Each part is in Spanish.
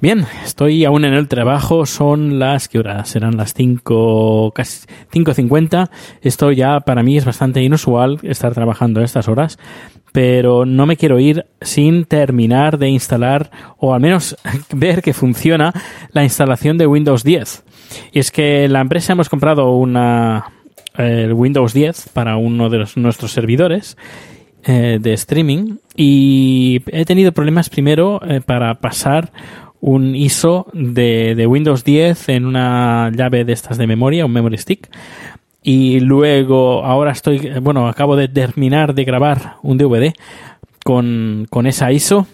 Bien, estoy aún en el trabajo, son las, ¿qué horas? Serán las 5, casi 5.50. Esto ya para mí es bastante inusual estar trabajando a estas horas, pero no me quiero ir sin terminar de instalar, o al menos ver que funciona la instalación de Windows 10. Y es que la empresa hemos comprado una, el Windows 10 para uno de los- nuestros servidores eh, de streaming y he tenido problemas primero eh, para pasar un ISO de, Windows 10 en una llave de estas de memoria, un memory stick. Y luego, ahora estoy, bueno, acabo de terminar de grabar un DVD con, con esa ISO.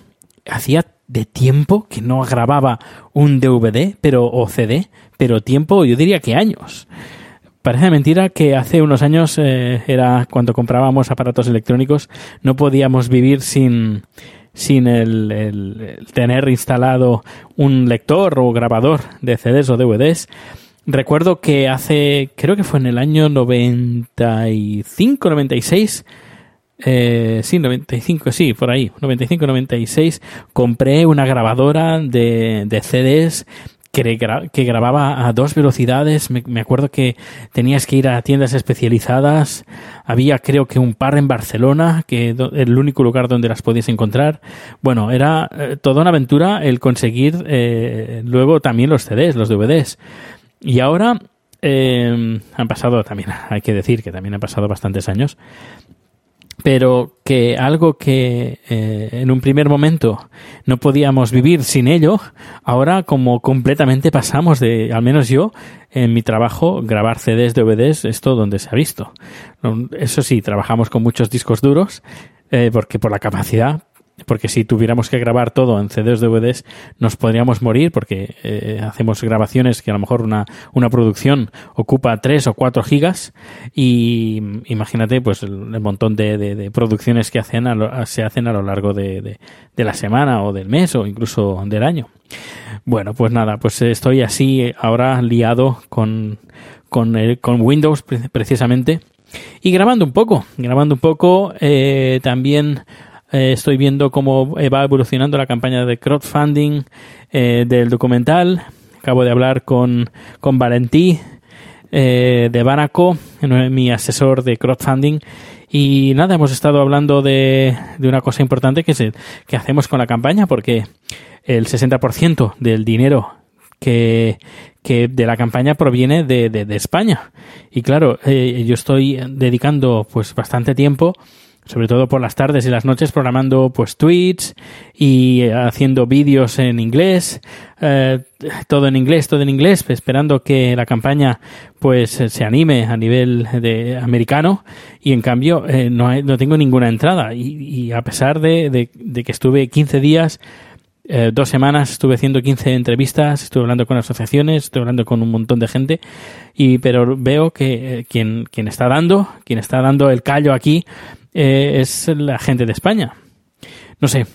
Hacía de tiempo que no grababa un DVD, pero, o CD, pero tiempo, yo diría que años. Parece mentira que hace unos años eh, era cuando comprábamos aparatos electrónicos, no podíamos vivir sin, sin el, tener instalado un lector o grabador de CDs o DVDs. Recuerdo que hace, creo que fue en el año 95, 96, eh, sí, 95, sí, por ahí, 95, 96, compré una grabadora de, de CDs que, gra- que grababa a dos velocidades. Me, me acuerdo que tenías que ir a tiendas especializadas. Había, creo que, un par en Barcelona, que el único lugar donde las podías encontrar. Bueno, era eh, toda una aventura el conseguir eh, luego también los CDs, los DVDs. Y ahora eh, han pasado también, hay que decir que también han pasado bastantes años pero que algo que eh, en un primer momento no podíamos vivir sin ello, ahora como completamente pasamos de, al menos yo, en mi trabajo, grabar CDs, DVDs, esto donde se ha visto. Eso sí, trabajamos con muchos discos duros, eh, porque por la capacidad, porque si tuviéramos que grabar todo en CDs, DVDs, nos podríamos morir porque eh, hacemos grabaciones que a lo mejor una, una producción ocupa 3 o 4 gigas y imagínate pues el, montón de, de- producciones que hacen a lo- se hacen a lo largo de, de- la semana o del mes o incluso del año. Bueno, pues nada, pues estoy así ahora liado con, con, el- con Windows pre- precisamente y grabando un poco, grabando un poco eh, también eh, estoy viendo cómo va evolucionando la campaña de crowdfunding eh, del documental. Acabo de hablar con, con Valentí eh, de Banaco, mi asesor de crowdfunding. Y nada, hemos estado hablando de, de una cosa importante que, es que hacemos con la campaña, porque el 60% del dinero que, que de la campaña proviene de, de- de España. Y claro, eh, yo estoy dedicando pues bastante tiempo sobre todo por las tardes y las noches programando pues tweets y eh, haciendo vídeos en inglés eh, todo en inglés todo en inglés esperando que la campaña pues eh, se anime a nivel de americano. Y en cambio eh, no, hay- no tengo ninguna entrada. Y, y a pesar de, de- de que estuve 15 días eh, dos semanas estuve haciendo 15 entrevistas, estuve hablando con asociaciones, estuve hablando con un montón de gente, y pero veo que eh, quien, quien está dando, quien está dando el callo aquí eh, es la gente de España. No sé.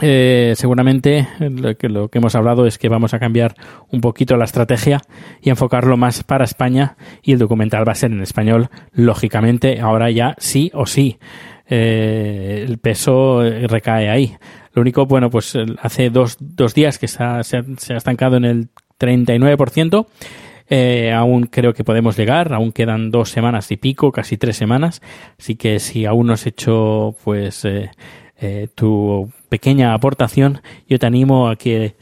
eh, seguramente lo que, lo que hemos hablado es que vamos a cambiar un poquito la estrategia y enfocarlo más para España y el documental va a ser en español, lógicamente, ahora ya sí o sí. eh, el peso recae ahí. Lo único, bueno, pues hace dos, dos días que se ha, se ha estancado en el 39%. Eh, aún creo que podemos llegar, aún quedan dos semanas y pico, casi tres semanas. Así que si aún no has hecho pues eh, eh, tu pequeña aportación, yo te animo a que,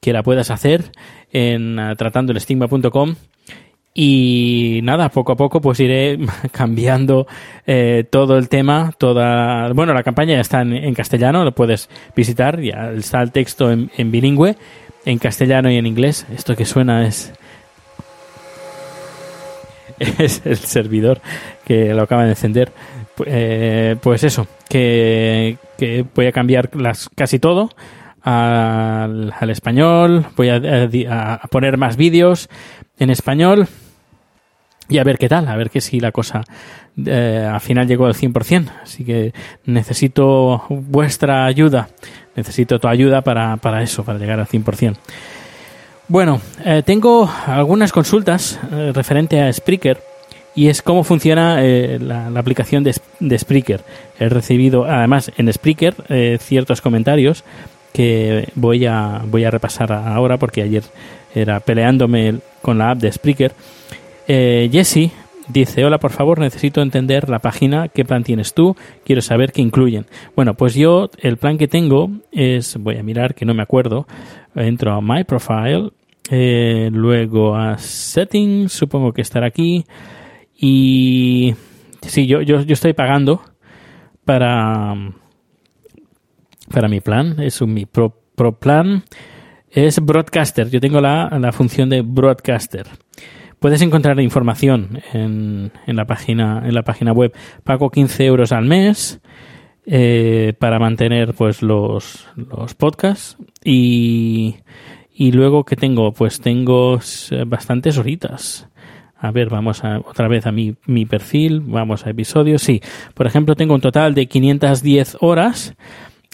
que la puedas hacer en uh, tratandoelestigma.com y nada, poco a poco pues iré cambiando eh, todo el tema, toda... Bueno, la campaña ya está en, castellano, lo puedes visitar, ya está el texto en bilingüe, en castellano y en inglés. Esto que suena es es el servidor que lo acaba de encender. Eh, pues eso, que, que, voy a cambiar las, casi todo al, al español, voy a, a, poner más vídeos en español y a ver qué tal, a ver que si la cosa eh, al final llegó al 100%. Así que necesito vuestra ayuda, necesito tu ayuda para, para eso, para llegar al 100%. Bueno, eh, tengo algunas consultas eh, referente a Spreaker y es cómo funciona eh, la, aplicación de, de, Spreaker. He recibido además en Spreaker eh, ciertos comentarios que voy a, voy a repasar ahora porque ayer era peleándome con la app de Spreaker. Jesse dice, hola, por favor, necesito entender la página, qué plan tienes tú, quiero saber qué incluyen. Bueno, pues yo el plan que tengo es, voy a mirar que no me acuerdo, entro a My Profile, eh, luego a Settings, supongo que estará aquí, y sí, yo, yo, yo estoy pagando para, para mi plan, es un mi pro, pro plan, es Broadcaster, yo tengo la, la función de Broadcaster. Puedes encontrar información en, en, la página en la página web. Pago 15 euros al mes eh, para mantener pues los, los podcasts y, y luego que tengo pues tengo bastantes horitas. A ver, vamos a, otra vez a mi, mi perfil, vamos a episodios. Sí, por ejemplo, tengo un total de 510 horas.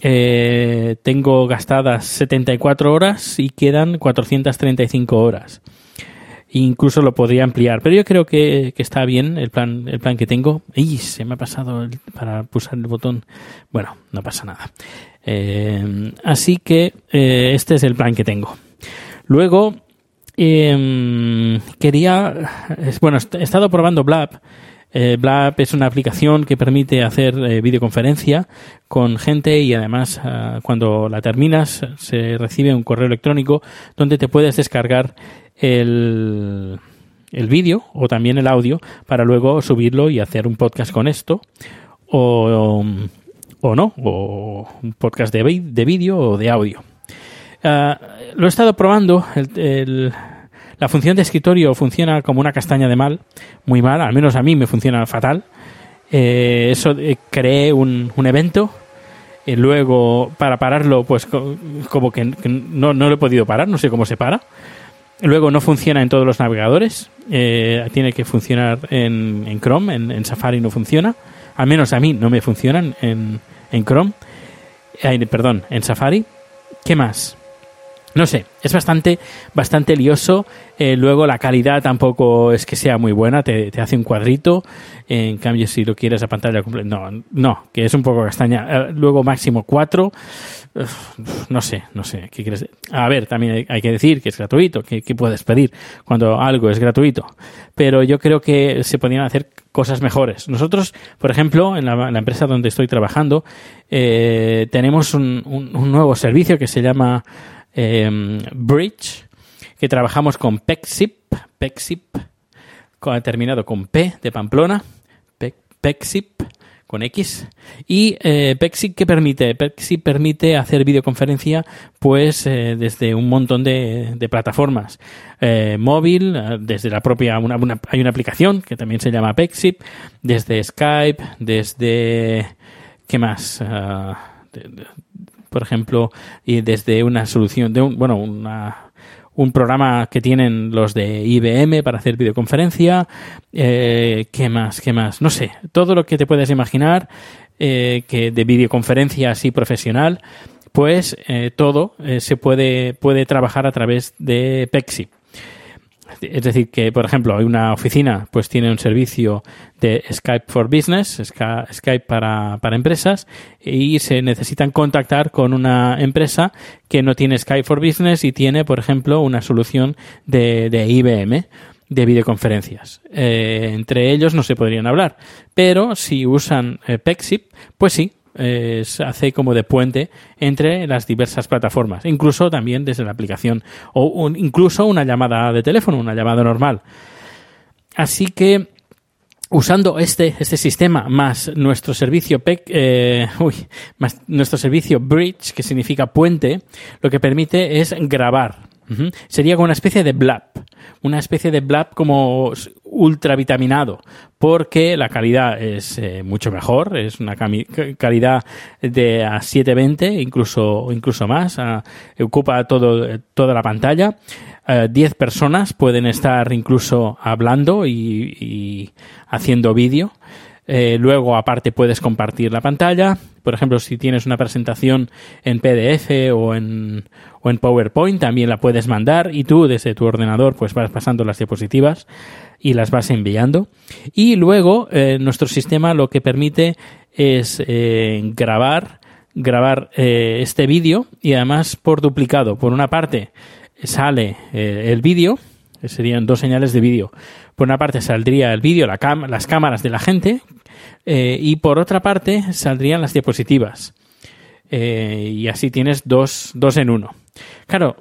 Eh, tengo gastadas 74 horas y quedan 435 horas incluso lo podría ampliar. Pero yo creo que, está bien el plan, el plan que tengo. ¡Y se me ha pasado para pulsar el botón! Bueno, no pasa nada. Eh, así que eh, este es el plan que tengo. Luego, eh, quería... Bueno, he estado probando Blab. Eh, Blab es una aplicación que permite hacer eh, videoconferencia con gente y además uh, cuando la terminas se recibe un correo electrónico donde te puedes descargar el, el vídeo o también el audio para luego subirlo y hacer un podcast con esto o, o no, o un podcast de, de vídeo o de audio. Uh, lo he estado probando, el, la función de escritorio funciona como una castaña de mal, muy mal, al menos a mí me funciona fatal. Eh, eso eh, creé un, un evento y luego para pararlo pues como que, no, no lo he podido parar, no sé cómo se para. Luego no funciona en todos los navegadores. Eh, tiene que funcionar en, en Chrome, en, en, Safari no funciona. Al menos a mí no me funcionan en, en Chrome. Eh, perdón, en Safari. ¿Qué más? No sé, es bastante, bastante lioso. Eh, luego la calidad tampoco es que sea muy buena, te, te, hace un cuadrito. En cambio, si lo quieres a pantalla completa, no, no, que es un poco castaña. Eh, luego máximo 4. no sé, no sé. ¿qué quieres? A ver, también hay, que decir que es gratuito, que, puedes pedir cuando algo es gratuito. Pero yo creo que se podrían hacer cosas mejores. Nosotros, por ejemplo, en la, empresa donde estoy trabajando, eh, tenemos un nuevo servicio que se llama eh, Bridge, que trabajamos con Pexip, Pexip, terminado con P de Pamplona, Pe Pexip con X y eh, Pexip que permite Pexip permite hacer videoconferencia pues eh, desde un montón de, de plataformas. Eh, móvil desde la propia hay una aplicación que también se llama Pexip desde Skype desde qué más de, por ejemplo, y desde una solución de un, bueno, una, un programa que tienen los de IBM para hacer videoconferencia, eh, ¿qué más? ¿Qué más? No sé, todo lo que te puedes imaginar eh, que de videoconferencia así profesional, pues eh, todo eh, se puede, puede trabajar a través de Pexi. Es decir, que, por ejemplo, hay una oficina, pues tiene un servicio de Skype for Business, Skype para, para, empresas, y se necesitan contactar con una empresa que no tiene Skype for Business y tiene, por ejemplo, una solución de, de IBM de videoconferencias. Eh, entre ellos no se podrían hablar, pero si usan eh, Pexip, pues sí, eh, hace como de puente entre las diversas plataformas, incluso también desde la aplicación o incluso una llamada de teléfono, una llamada normal. Así que usando este, este sistema más nuestro servicio eh, más nuestro servicio Bridge, que significa puente, lo que permite es grabar. Sería como una especie de blab, una especie de blab como ultravitaminado, porque la calidad es eh, mucho mejor, es una calidad de a 720, incluso, incluso más, ocupa todo, toda la pantalla. 10 eh, personas pueden estar incluso hablando y, haciendo vídeo. Eh, luego, aparte, puedes compartir la pantalla. Por ejemplo, si tienes una presentación en PDF o en, o en PowerPoint, también la puedes mandar y tú desde tu ordenador pues vas pasando las diapositivas y las vas enviando. Y luego, eh, nuestro sistema lo que permite es grabar grabar este vídeo y además por duplicado. Por una parte, sale eh, el vídeo, serían dos señales de vídeo. Por una parte saldría el vídeo, la las cámaras de la gente, eh, y por otra parte saldrían las diapositivas. Eh, y así tienes dos, dos en uno. Claro,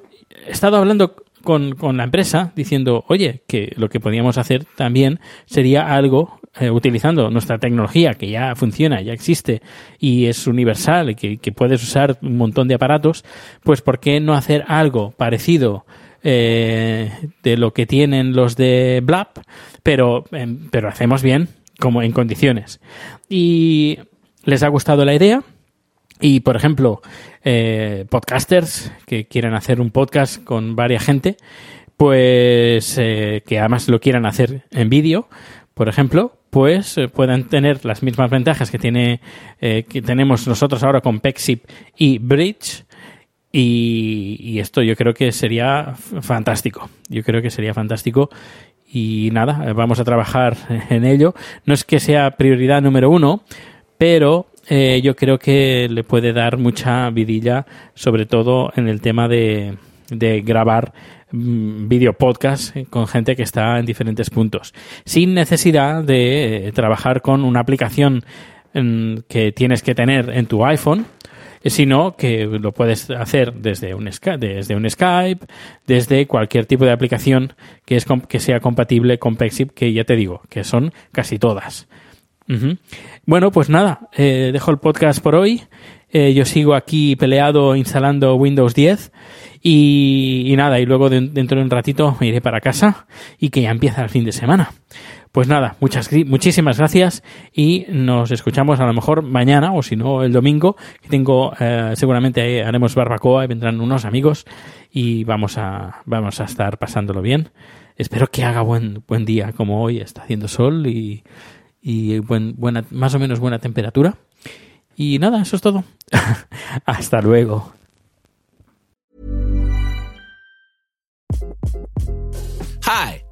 he estado hablando con, con, la empresa diciendo, oye, que lo que podíamos hacer también sería algo utilizando nuestra tecnología que ya funciona, ya existe y es universal que, que, puedes usar un montón de aparatos, pues ¿por qué no hacer algo parecido eh, de lo que tienen los de Blab, pero, em, pero hacemos bien, como en condiciones? Y les ha gustado la idea. Y, por ejemplo, eh, podcasters que quieran hacer un podcast con varias gente, pues eh, que además lo quieran hacer en vídeo, por ejemplo, pues eh, puedan tener las mismas ventajas que tiene eh, que tenemos nosotros ahora con Pexip y Bridge y, esto yo creo que sería fantástico. Yo creo que sería fantástico. Y nada eh, vamos a trabajar en ello. No es que sea prioridad número uno pero yo creo que le puede dar mucha vidilla sobre todo en el tema de, de grabar Mm, video podcast con gente que está en diferentes puntos, sin necesidad de eh, trabajar con una aplicación mm, que tienes que tener en tu iPhone, sino que lo puedes hacer desde un, desde un Skype, desde cualquier tipo de aplicación que, es, que sea compatible con Pexip, que ya te digo, que son casi todas. Bueno, pues nada, eh, dejo el podcast por hoy. Eh, yo sigo aquí peleado instalando Windows 10 y, nada, y luego dentro de un ratito me iré para casa y que ya empieza el fin de semana. Pues nada, muchas, muchísimas gracias y nos escuchamos a lo mejor mañana o si no el domingo, tengo, eh, seguramente haremos barbacoa y vendrán unos amigos y vamos a, vamos a estar pasándolo bien. Espero que haga buen, buen día como hoy, está haciendo sol y, y buen, buena, más o menos buena temperatura. Y nada, eso es todo. Hasta luego. Hi,